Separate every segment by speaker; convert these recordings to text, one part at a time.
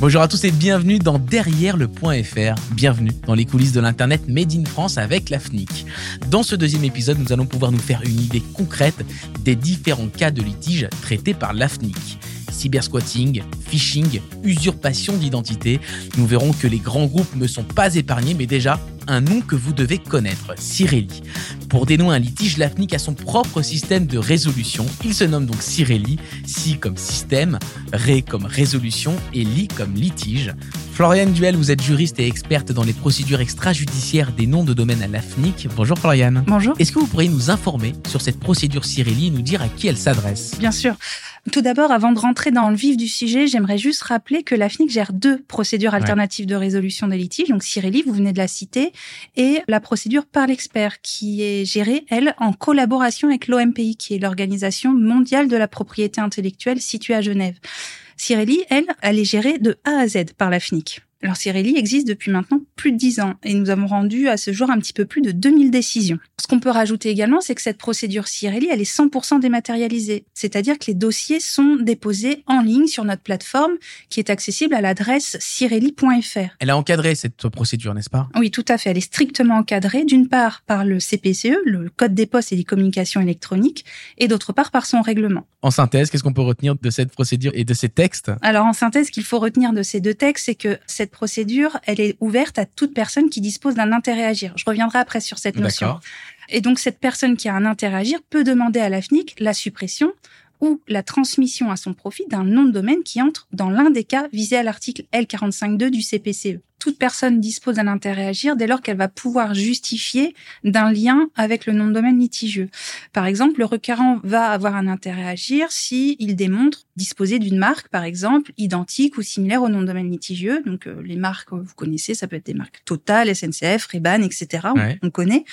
Speaker 1: Bonjour à tous et bienvenue dans Derrière le point .fr. Bienvenue dans les coulisses de l'internet Made in France avec la FNIC. Dans ce deuxième épisode, nous allons pouvoir nous faire une idée concrète des différents cas de litige traités par la FNIC cybersquatting, phishing, usurpation d'identité. Nous verrons que les grands groupes ne sont pas épargnés, mais déjà un nom que vous devez connaître, Cirelli. Pour dénouer un litige, l'AFNIC a son propre système de résolution. Il se nomme donc Cirelli, Si comme système, Ré comme résolution et Li comme litige. Floriane Duel, vous êtes juriste et experte dans les procédures extrajudiciaires des noms de domaine à l'AFNIC. Bonjour Floriane.
Speaker 2: Bonjour.
Speaker 1: Est-ce que vous pourriez nous informer sur cette procédure Cirelli et nous dire à qui elle s'adresse?
Speaker 2: Bien sûr. Tout d'abord, avant de rentrer dans le vif du sujet, j'aimerais juste rappeler que l'AFNIC gère deux procédures alternatives de résolution des litiges. Donc Cirelli, vous venez de la citer, et la procédure par l'expert qui est gérée, elle, en collaboration avec l'OMPI, qui est l'Organisation mondiale de la propriété intellectuelle située à Genève. Cirelli, elle, elle est gérée de A à Z par la FNIC. Alors Cirelli existe depuis maintenant plus de 10 ans et nous avons rendu à ce jour un petit peu plus de 2000 décisions. Ce qu'on peut rajouter également, c'est que cette procédure Cirelli, elle est 100% dématérialisée. C'est-à-dire que les dossiers sont déposés en ligne sur notre plateforme qui est accessible à l'adresse cirelli.fr.
Speaker 1: Elle a encadré cette procédure, n'est-ce pas?
Speaker 2: Oui, tout à fait. Elle est strictement encadrée, d'une part par le CPCE, le Code des postes et des communications électroniques, et d'autre part par son règlement.
Speaker 1: En synthèse, qu'est-ce qu'on peut retenir de cette procédure et de ces textes?
Speaker 2: Alors en synthèse, ce qu'il faut retenir de ces deux textes, c'est que cette procédure, elle est ouverte à toute personne qui dispose d'un intérêt à agir. Je reviendrai après sur cette notion. Et donc cette personne qui a un intérêt à agir peut demander à l'AFNIC la suppression ou la transmission à son profit d'un nom de domaine qui entre dans l'un des cas visés à l'article L45.2 du CPCE toute personne dispose d'un intérêt à agir dès lors qu'elle va pouvoir justifier d'un lien avec le nom de domaine litigieux. Par exemple, le requérant va avoir un intérêt à agir si il démontre disposer d'une marque, par exemple, identique ou similaire au nom de domaine litigieux. Donc, euh, les marques, vous connaissez, ça peut être des marques Total, SNCF, Reban, etc. On, connaît.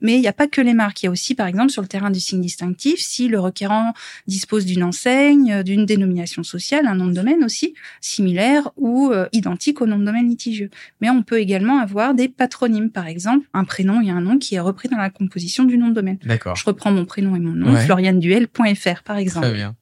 Speaker 2: Mais il n'y a pas que les marques. Il y a aussi, par exemple, sur le terrain du signe distinctif, si le requérant dispose d'une enseigne, d'une dénomination sociale, un nom de domaine aussi, similaire ou euh, identique au nom de domaine litigieux mais on peut également avoir des patronymes, par exemple, un prénom et un nom qui est repris dans la composition du nom de domaine.
Speaker 1: D'accord.
Speaker 2: Je reprends mon prénom et mon nom, florianduel.fr, par exemple.
Speaker 1: Très bien.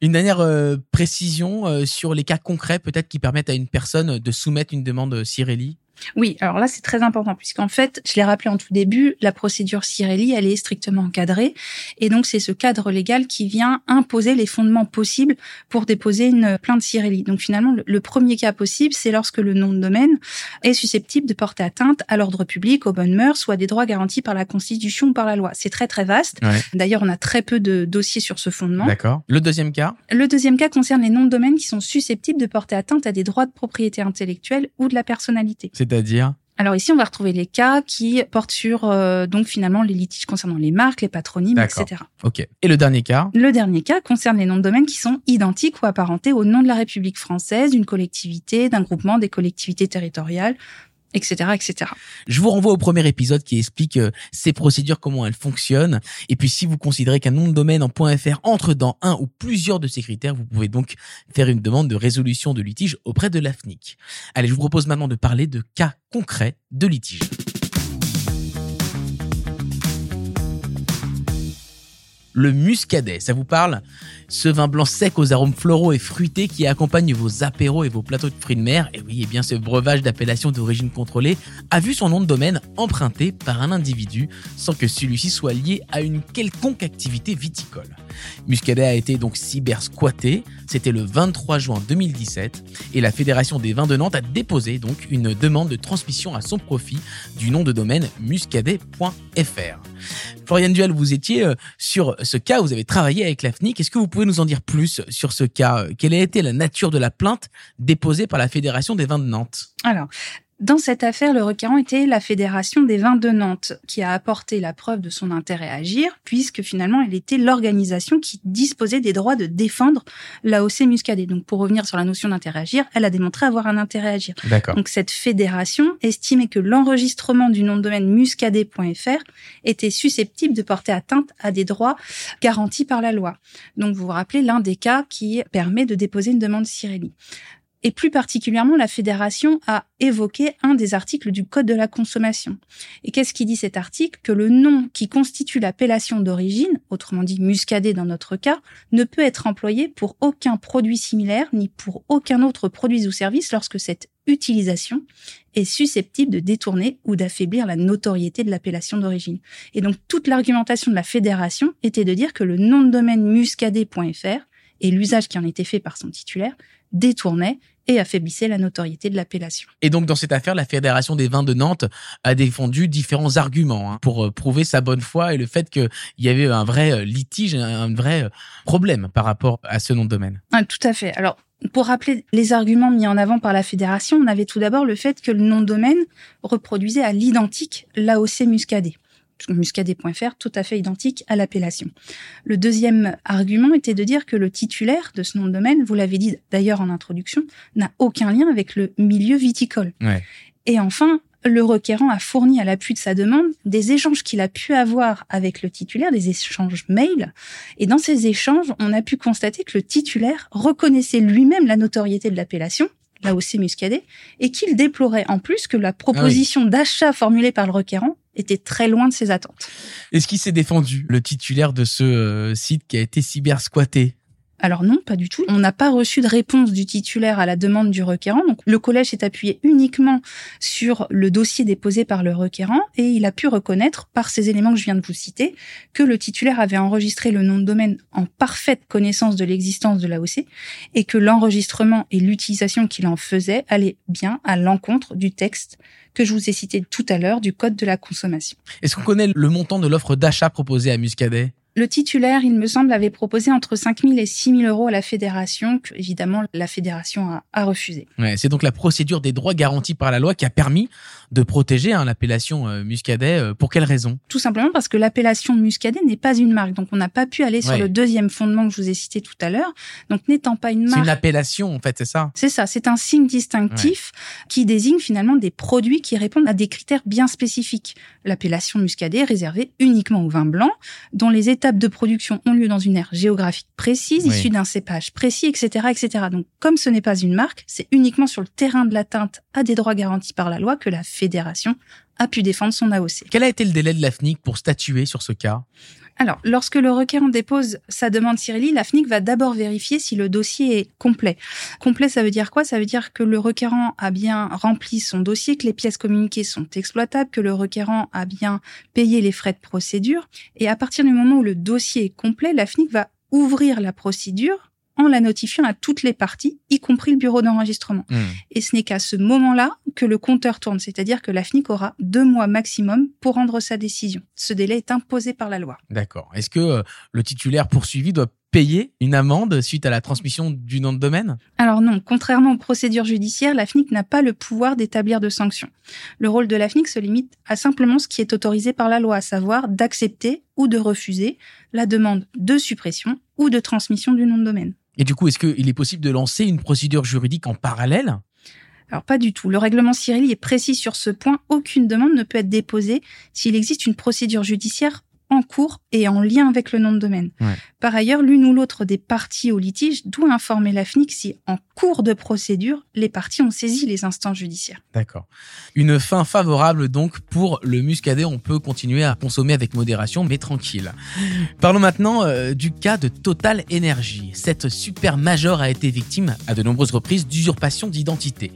Speaker 1: Une dernière euh, précision euh, sur les cas concrets peut-être qui permettent à une personne de soumettre une demande Cirelli?
Speaker 2: Oui, alors là c'est très important puisqu'en fait, je l'ai rappelé en tout début, la procédure Cirelli, elle est strictement encadrée et donc c'est ce cadre légal qui vient imposer les fondements possibles pour déposer une plainte Cirelli. Donc finalement, le, premier cas possible, c'est lorsque le nom de domaine est susceptible de porter atteinte à l'ordre public, aux bonnes mœurs à des droits garantis par la Constitution ou par la loi. C'est très très vaste. D'ailleurs, on a très peu de dossiers sur ce fondement.
Speaker 1: D'accord. Le deuxième cas?
Speaker 2: Le deuxième cas concerne les noms de domaine qui sont susceptibles de porter atteinte à des droits de propriété intellectuelle ou de la personnalité.
Speaker 1: C'est-à-dire
Speaker 2: alors ici, on va retrouver les cas qui portent sur euh, donc finalement les litiges concernant les marques, les patronymes, etc.
Speaker 1: Ok. Et le dernier cas
Speaker 2: Le dernier cas concerne les noms de domaine qui sont identiques ou apparentés au nom de la République française, d'une collectivité, d'un groupement des collectivités territoriales, etc., etc.
Speaker 1: Je vous renvoie au premier épisode qui explique euh, ces procédures, comment elles fonctionnent. Et puis, si vous considérez qu'un nom de domaine en .fr entre dans un ou plusieurs de ces critères, vous pouvez donc faire une demande de résolution de litige auprès de l'AFNIC. Allez, je vous propose maintenant de parler de cas concrets de litige. Le muscadet, ça vous parle Ce vin blanc sec aux arômes floraux et fruités qui accompagne vos apéros et vos plateaux de fruits de mer, et oui, et eh bien ce breuvage d'appellation d'origine contrôlée a vu son nom de domaine emprunté par un individu sans que celui-ci soit lié à une quelconque activité viticole. Muscadet a été donc cyber squatté, c'était le 23 juin 2017, et la Fédération des vins de Nantes a déposé donc une demande de transmission à son profit du nom de domaine muscadet.fr. Florian Duel, vous étiez euh, sur ce cas, vous avez travaillé avec l'AFNIC. Est-ce que vous pouvez nous en dire plus sur ce cas? Quelle a été la nature de la plainte déposée par la Fédération des vins de Nantes?
Speaker 2: Dans cette affaire, le requérant était la Fédération des vins de Nantes, qui a apporté la preuve de son intérêt à agir, puisque finalement, elle était l'organisation qui disposait des droits de défendre l'AOC Muscadet. Donc, pour revenir sur la notion d'intérêt à agir, elle a démontré avoir un intérêt à agir. Donc, cette fédération estimait que l'enregistrement du nom de domaine muscadet.fr était susceptible de porter atteinte à des droits garantis par la loi. Donc, vous vous rappelez l'un des cas qui permet de déposer une demande Cirelli. Et plus particulièrement, la fédération a évoqué un des articles du Code de la consommation. Et qu'est-ce qui dit cet article? Que le nom qui constitue l'appellation d'origine, autrement dit muscadet dans notre cas, ne peut être employé pour aucun produit similaire ni pour aucun autre produit ou service lorsque cette utilisation est susceptible de détourner ou d'affaiblir la notoriété de l'appellation d'origine. Et donc toute l'argumentation de la fédération était de dire que le nom de domaine muscadet.fr et l'usage qui en était fait par son titulaire détournait et affaiblissait la notoriété de l'appellation.
Speaker 1: Et donc dans cette affaire, la Fédération des vins de Nantes a défendu différents arguments hein, pour euh, prouver sa bonne foi et le fait qu'il y avait un vrai euh, litige, un vrai euh, problème par rapport à ce nom de domaine.
Speaker 2: Ah, tout à fait. Alors pour rappeler les arguments mis en avant par la fédération, on avait tout d'abord le fait que le nom de domaine reproduisait à l'identique l'AOC Muscadet muscadet.fr, tout à fait identique à l'appellation. Le deuxième argument était de dire que le titulaire de ce nom de domaine, vous l'avez dit d'ailleurs en introduction, n'a aucun lien avec le milieu viticole. Et enfin, le requérant a fourni à l'appui de sa demande des échanges qu'il a pu avoir avec le titulaire, des échanges mail. Et dans ces échanges, on a pu constater que le titulaire reconnaissait lui-même la notoriété de l'appellation, là aussi muscadet, et qu'il déplorait en plus que la proposition ah d'achat formulée par le requérant était très loin de ses attentes.
Speaker 1: Est-ce qu'il s'est défendu, le titulaire de ce euh, site qui a été cyber-squatté?
Speaker 2: Alors non, pas du tout. On n'a pas reçu de réponse du titulaire à la demande du requérant. Donc le collège s'est appuyé uniquement sur le dossier déposé par le requérant et il a pu reconnaître par ces éléments que je viens de vous citer que le titulaire avait enregistré le nom de domaine en parfaite connaissance de l'existence de l'AOC et que l'enregistrement et l'utilisation qu'il en faisait allaient bien à l'encontre du texte que je vous ai cité tout à l'heure du code de la consommation.
Speaker 1: Est-ce qu'on connaît le montant de l'offre d'achat proposée à Muscadet?
Speaker 2: Le titulaire, il me semble, avait proposé entre 5 000 et 6 000 euros à la fédération, que évidemment la fédération a, refusé.
Speaker 1: C'est donc la procédure des droits garantis par la loi qui a permis de protéger hein, l'appellation euh, muscadet. Euh, pour quelle raison?
Speaker 2: Tout simplement parce que l'appellation muscadet n'est pas une marque, donc on n'a pas pu aller sur le deuxième fondement que je vous ai cité tout à l'heure. Donc n'étant pas une marque,
Speaker 1: c'est une appellation en fait, c'est ça?
Speaker 2: C'est ça, c'est un signe distinctif qui désigne finalement des produits qui répondent à des critères bien spécifiques. L'appellation muscadet est réservée uniquement aux vins blancs, dont les états de production ont lieu dans une aire géographique précise, issue d'un cépage précis, etc., etc. Donc, comme ce n'est pas une marque, c'est uniquement sur le terrain de l'atteinte des droits garantis par la loi que la fédération a pu défendre son AOC.
Speaker 1: Quel a été le délai de la FNIC pour statuer sur ce cas?
Speaker 2: Alors, lorsque le requérant dépose sa demande Cyrilie, la FNIC va d'abord vérifier si le dossier est complet. Complet, ça veut dire quoi? Ça veut dire que le requérant a bien rempli son dossier, que les pièces communiquées sont exploitables, que le requérant a bien payé les frais de procédure. Et à partir du moment où le dossier est complet, la FNIC va ouvrir la procédure en la notifiant à toutes les parties, y compris le bureau d'enregistrement. Hmm. Et ce n'est qu'à ce moment-là que le compteur tourne, c'est-à-dire que la FNIC aura deux mois maximum pour rendre sa décision. Ce délai est imposé par la loi.
Speaker 1: D'accord. Est-ce que euh, le titulaire poursuivi doit payer une amende suite à la transmission du nom de domaine?
Speaker 2: Alors non, contrairement aux procédures judiciaires, la FNIC n'a pas le pouvoir d'établir de sanctions. Le rôle de la FNIC se limite à simplement ce qui est autorisé par la loi, à savoir d'accepter ou de refuser la demande de suppression ou de transmission du nom de domaine.
Speaker 1: Et du coup, est-ce qu'il est possible de lancer une procédure juridique en parallèle?
Speaker 2: Alors pas du tout. Le règlement Cyril est précis sur ce point. Aucune demande ne peut être déposée s'il existe une procédure judiciaire en cours et en lien avec le nom de domaine. Par ailleurs, l'une ou l'autre des parties au litige doit informer la FNIC si, en cours de procédure, les parties ont saisi les instances judiciaires.
Speaker 1: D'accord. Une fin favorable donc pour le muscadet. On peut continuer à consommer avec modération, mais tranquille. Parlons maintenant euh, du cas de Total Energy. Cette super major a été victime à de nombreuses reprises d'usurpation d'identité.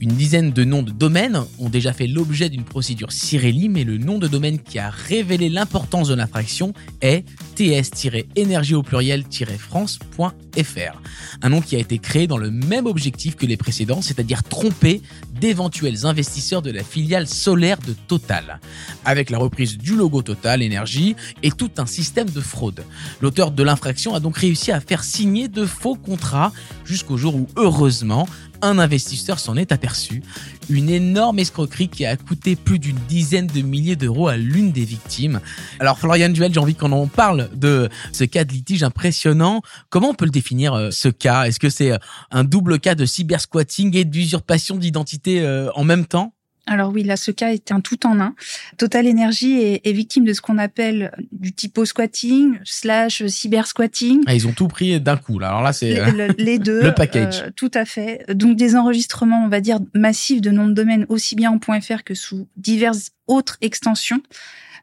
Speaker 1: Une dizaine de noms de domaines ont déjà fait l'objet d'une procédure Cirelli, mais le nom de domaine qui a révélé l'importance de l'infraction est ts-énergie au pluriel-france.fr. Un nom qui a été créé dans le même objectif que les précédents, c'est-à-dire tromper d'éventuels investisseurs de la filiale solaire de Total, avec la reprise du logo Total Énergie et tout un système de fraude. L'auteur de l'infraction a donc réussi à faire signer de faux contrats jusqu'au jour où, heureusement, un investisseur s'en est aperçu. Une énorme escroquerie qui a coûté plus d'une dizaine de milliers d'euros à l'une des victimes. Alors Florian Duel, j'ai envie qu'on en parle de ce cas de litige impressionnant. Comment on peut le définir euh, ce cas? Est-ce que c'est euh, un double cas de cybersquatting et d'usurpation d'identité euh, en même temps?
Speaker 2: Alors oui, là, ce cas est un tout en un. Total Energy est, victime de ce qu'on appelle du typo squatting slash cyber squatting.
Speaker 1: Ah, ils ont tout pris d'un coup. Là. Alors là, c'est
Speaker 2: les, deux.
Speaker 1: le package. Euh,
Speaker 2: tout à fait. Donc des enregistrements, on va dire massifs de noms de domaine aussi bien en .fr que sous diverses autres extensions.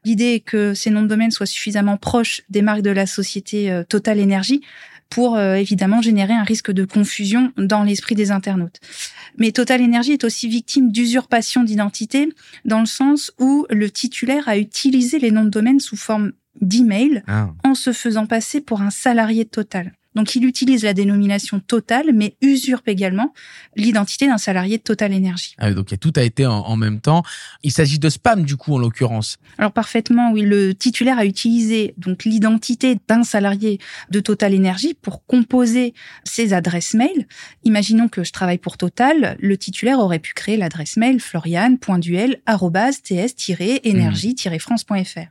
Speaker 2: L'idée est que ces noms de domaine soient suffisamment proches des marques de la société euh, Total Energy pour euh, évidemment générer un risque de confusion dans l'esprit des internautes. Mais Total Energy est aussi victime d'usurpation d'identité dans le sens où le titulaire a utilisé les noms de domaine sous forme d'email ah. en se faisant passer pour un salarié de Total. Donc il utilise la dénomination Total, mais usurpe également l'identité d'un salarié de Total Energy.
Speaker 1: Ah, donc tout a été en, même temps. Il s'agit de spam du coup en l'occurrence.
Speaker 2: Alors parfaitement, oui. Le titulaire a utilisé donc l'identité d'un salarié de Total Energy pour composer ses adresses mail. Imaginons que je travaille pour Total, le titulaire aurait pu créer l'adresse mail florian.duel@ts-energy-france.fr.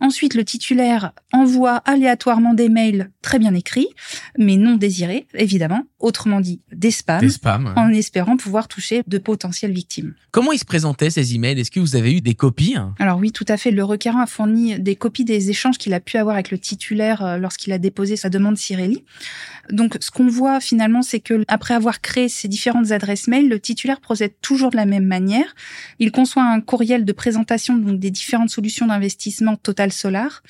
Speaker 2: Ensuite, le titulaire envoie aléatoirement des mails très bien écrits mais non désirés, évidemment, autrement dit des spams, en espérant pouvoir toucher de potentielles victimes.
Speaker 1: Comment ils se présentaient ces emails? Est-ce que vous avez eu des copies?
Speaker 2: Alors oui, tout à fait. Le requérant a fourni des copies des échanges qu'il a pu avoir avec le titulaire euh, lorsqu'il a déposé sa demande Cirelli. Donc ce qu'on voit finalement, c'est que après avoir créé ces différentes adresses mail, le titulaire procède toujours de la même manière. Il conçoit un courriel de présentation donc des différentes solutions d'investissement Total Solar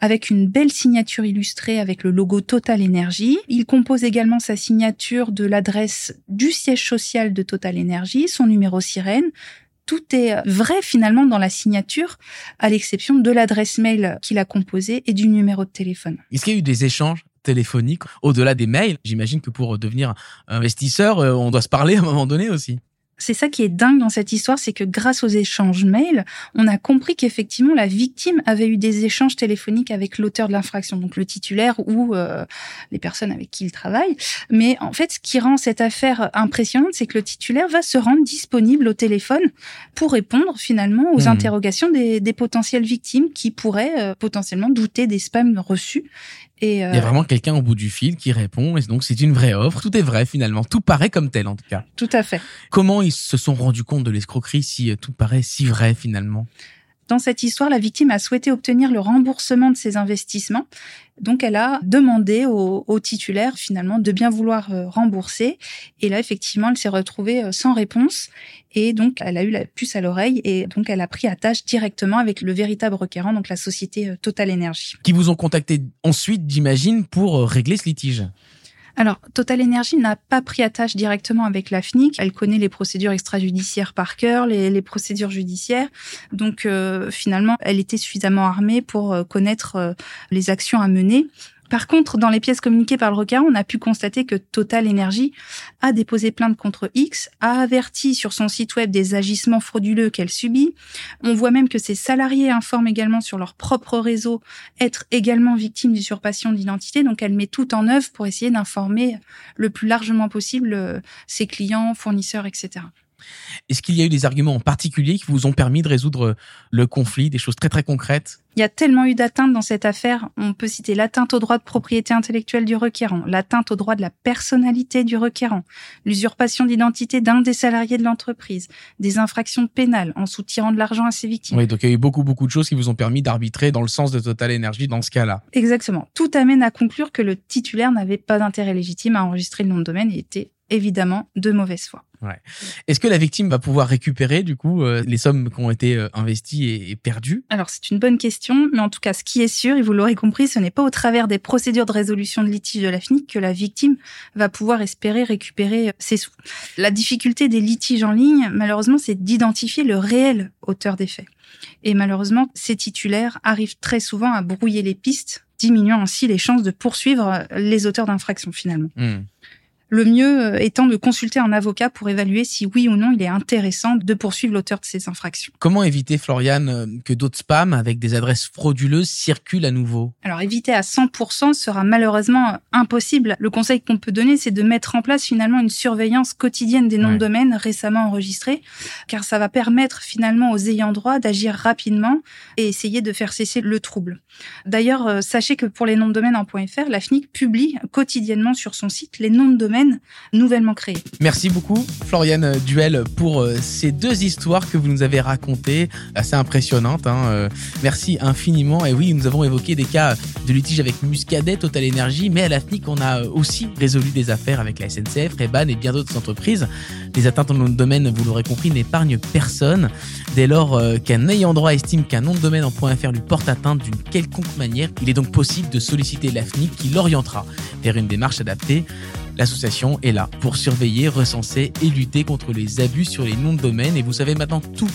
Speaker 2: avec une belle signature illustrée avec le logo Total Energy. Il compose également sa signature de l'adresse du siège social de Total Energy, son numéro sirène. Tout est vrai finalement dans la signature, à l'exception de l'adresse mail qu'il a composée et du numéro de téléphone.
Speaker 1: Est-ce qu'il y a eu des échanges téléphoniques au-delà des mails? J'imagine que pour devenir investisseur, euh, on doit se parler à un moment donné aussi
Speaker 2: c'est ça qui est dingue dans cette histoire, c'est que grâce aux échanges mails, on a compris qu'effectivement la victime avait eu des échanges téléphoniques avec l'auteur de l'infraction, donc le titulaire ou euh, les personnes avec qui il travaille. Mais en fait, ce qui rend cette affaire impressionnante, c'est que le titulaire va se rendre disponible au téléphone pour répondre finalement aux hmm. interrogations des, des, potentielles victimes qui pourraient euh, potentiellement douter des spams reçus
Speaker 1: et euh... Il y a vraiment quelqu'un au bout du fil qui répond, et donc c'est une vraie offre. Tout est vrai finalement, tout paraît comme tel en tout cas.
Speaker 2: Tout à fait.
Speaker 1: Comment ils se sont rendus compte de l'escroquerie si euh, tout paraît si vrai finalement?
Speaker 2: Dans cette histoire, la victime a souhaité obtenir le remboursement de ses investissements. Donc, elle a demandé au, titulaire, finalement, de bien vouloir euh, rembourser. Et là, effectivement, elle s'est retrouvée euh, sans réponse. Et donc, elle a eu la puce à l'oreille. Et donc, elle a pris à tâche directement avec le véritable requérant, donc la société euh, Total Energy.
Speaker 1: Qui vous ont contacté ensuite, j'imagine, pour régler ce litige
Speaker 2: alors, Total Energy n'a pas pris à tâche directement avec la FNIC. Elle connaît les procédures extrajudiciaires par cœur, les, procédures judiciaires. Donc, euh, finalement, elle était suffisamment armée pour euh, connaître euh, les actions à mener. Par contre, dans les pièces communiquées par le requérant, on a pu constater que Total Energy a déposé plainte contre X, a averti sur son site web des agissements frauduleux qu'elle subit. On voit même que ses salariés informent également sur leur propre réseau être également victimes d'usurpation d'identité. Donc elle met tout en œuvre pour essayer d'informer le plus largement possible euh, ses clients, fournisseurs, etc.
Speaker 1: Est-ce qu'il y a eu des arguments en particulier qui vous ont permis de résoudre le conflit, des choses très très concrètes?
Speaker 2: Il y a tellement eu d'atteintes dans cette affaire. On peut citer l'atteinte au droit de propriété intellectuelle du requérant, l'atteinte au droit de la personnalité du requérant, l'usurpation d'identité d'un des salariés de l'entreprise, des infractions pénales en soutirant de l'argent à ses victimes.
Speaker 1: Oui, donc il y a eu beaucoup beaucoup de choses qui vous ont permis d'arbitrer dans le sens de Total Energy dans ce cas-là.
Speaker 2: Exactement. Tout amène à conclure que le titulaire n'avait pas d'intérêt légitime à enregistrer le nom de domaine et était évidemment de mauvaise foi.
Speaker 1: Ouais. Est-ce que la victime va pouvoir récupérer du coup euh, les sommes qui ont été euh, investies et, perdues?
Speaker 2: Alors c'est une bonne question, mais en tout cas ce qui est sûr, et vous l'aurez compris, ce n'est pas au travers des procédures de résolution de litige de la FNIC que la victime va pouvoir espérer récupérer euh, ses sous. La difficulté des litiges en ligne, malheureusement, c'est d'identifier le réel auteur des faits. Et malheureusement, ces titulaires arrivent très souvent à brouiller les pistes, diminuant ainsi les chances de poursuivre les auteurs d'infractions finalement. Hmm le mieux euh, étant de consulter un avocat pour évaluer si oui ou non il est intéressant de poursuivre l'auteur de ces infractions.
Speaker 1: Comment éviter, Floriane, euh, que d'autres spams avec des adresses frauduleuses circulent à nouveau?
Speaker 2: Alors éviter à 100% sera malheureusement impossible. Le conseil qu'on peut donner, c'est de mettre en place finalement une surveillance quotidienne des noms de domaine récemment enregistrés, car ça va permettre finalement aux ayants droit d'agir rapidement et essayer de faire cesser le trouble. D'ailleurs, euh, sachez que pour les noms de domaine en .fr, la FNIC publie quotidiennement sur son site les noms de domaine nouvellement créé.
Speaker 1: Merci beaucoup, Floriane Duel, pour euh, ces deux histoires que vous nous avez racontées, assez impressionnantes. Hein. Euh. Merci infiniment. Et oui, nous avons évoqué des cas de litige avec Muscadet, Total Energy, mais à la FNIC, on a aussi résolu des affaires avec la SNCF, Reban et bien d'autres entreprises. Les atteintes nom de domaine, vous l'aurez compris, n'épargnent personne. Dès lors euh, qu'un ayant droit estime qu'un nom de domaine en .fr lui porte atteinte d'une quelconque manière, il est donc possible de solliciter l'AFNIC qui l'orientera vers une démarche adaptée. L'association est là pour surveiller, recenser et lutter contre les abus sur les noms de domaine. Et vous savez maintenant tout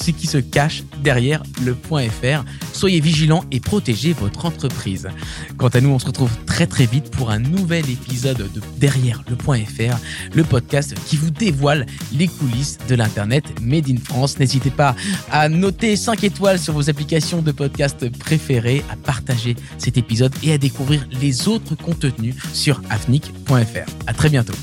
Speaker 1: ce qui se cache derrière le .fr. Soyez vigilants et protégez votre entreprise. Quant à nous, on se retrouve très très vite pour un nouvel épisode de Derrière le .fr, le podcast qui vous dévoile les coulisses de l'Internet Made in France. N'hésitez pas à noter 5 étoiles sur vos applications de podcast préférées, à partager cet épisode et à découvrir les autres contenus sur afnic.fr. À très bientôt.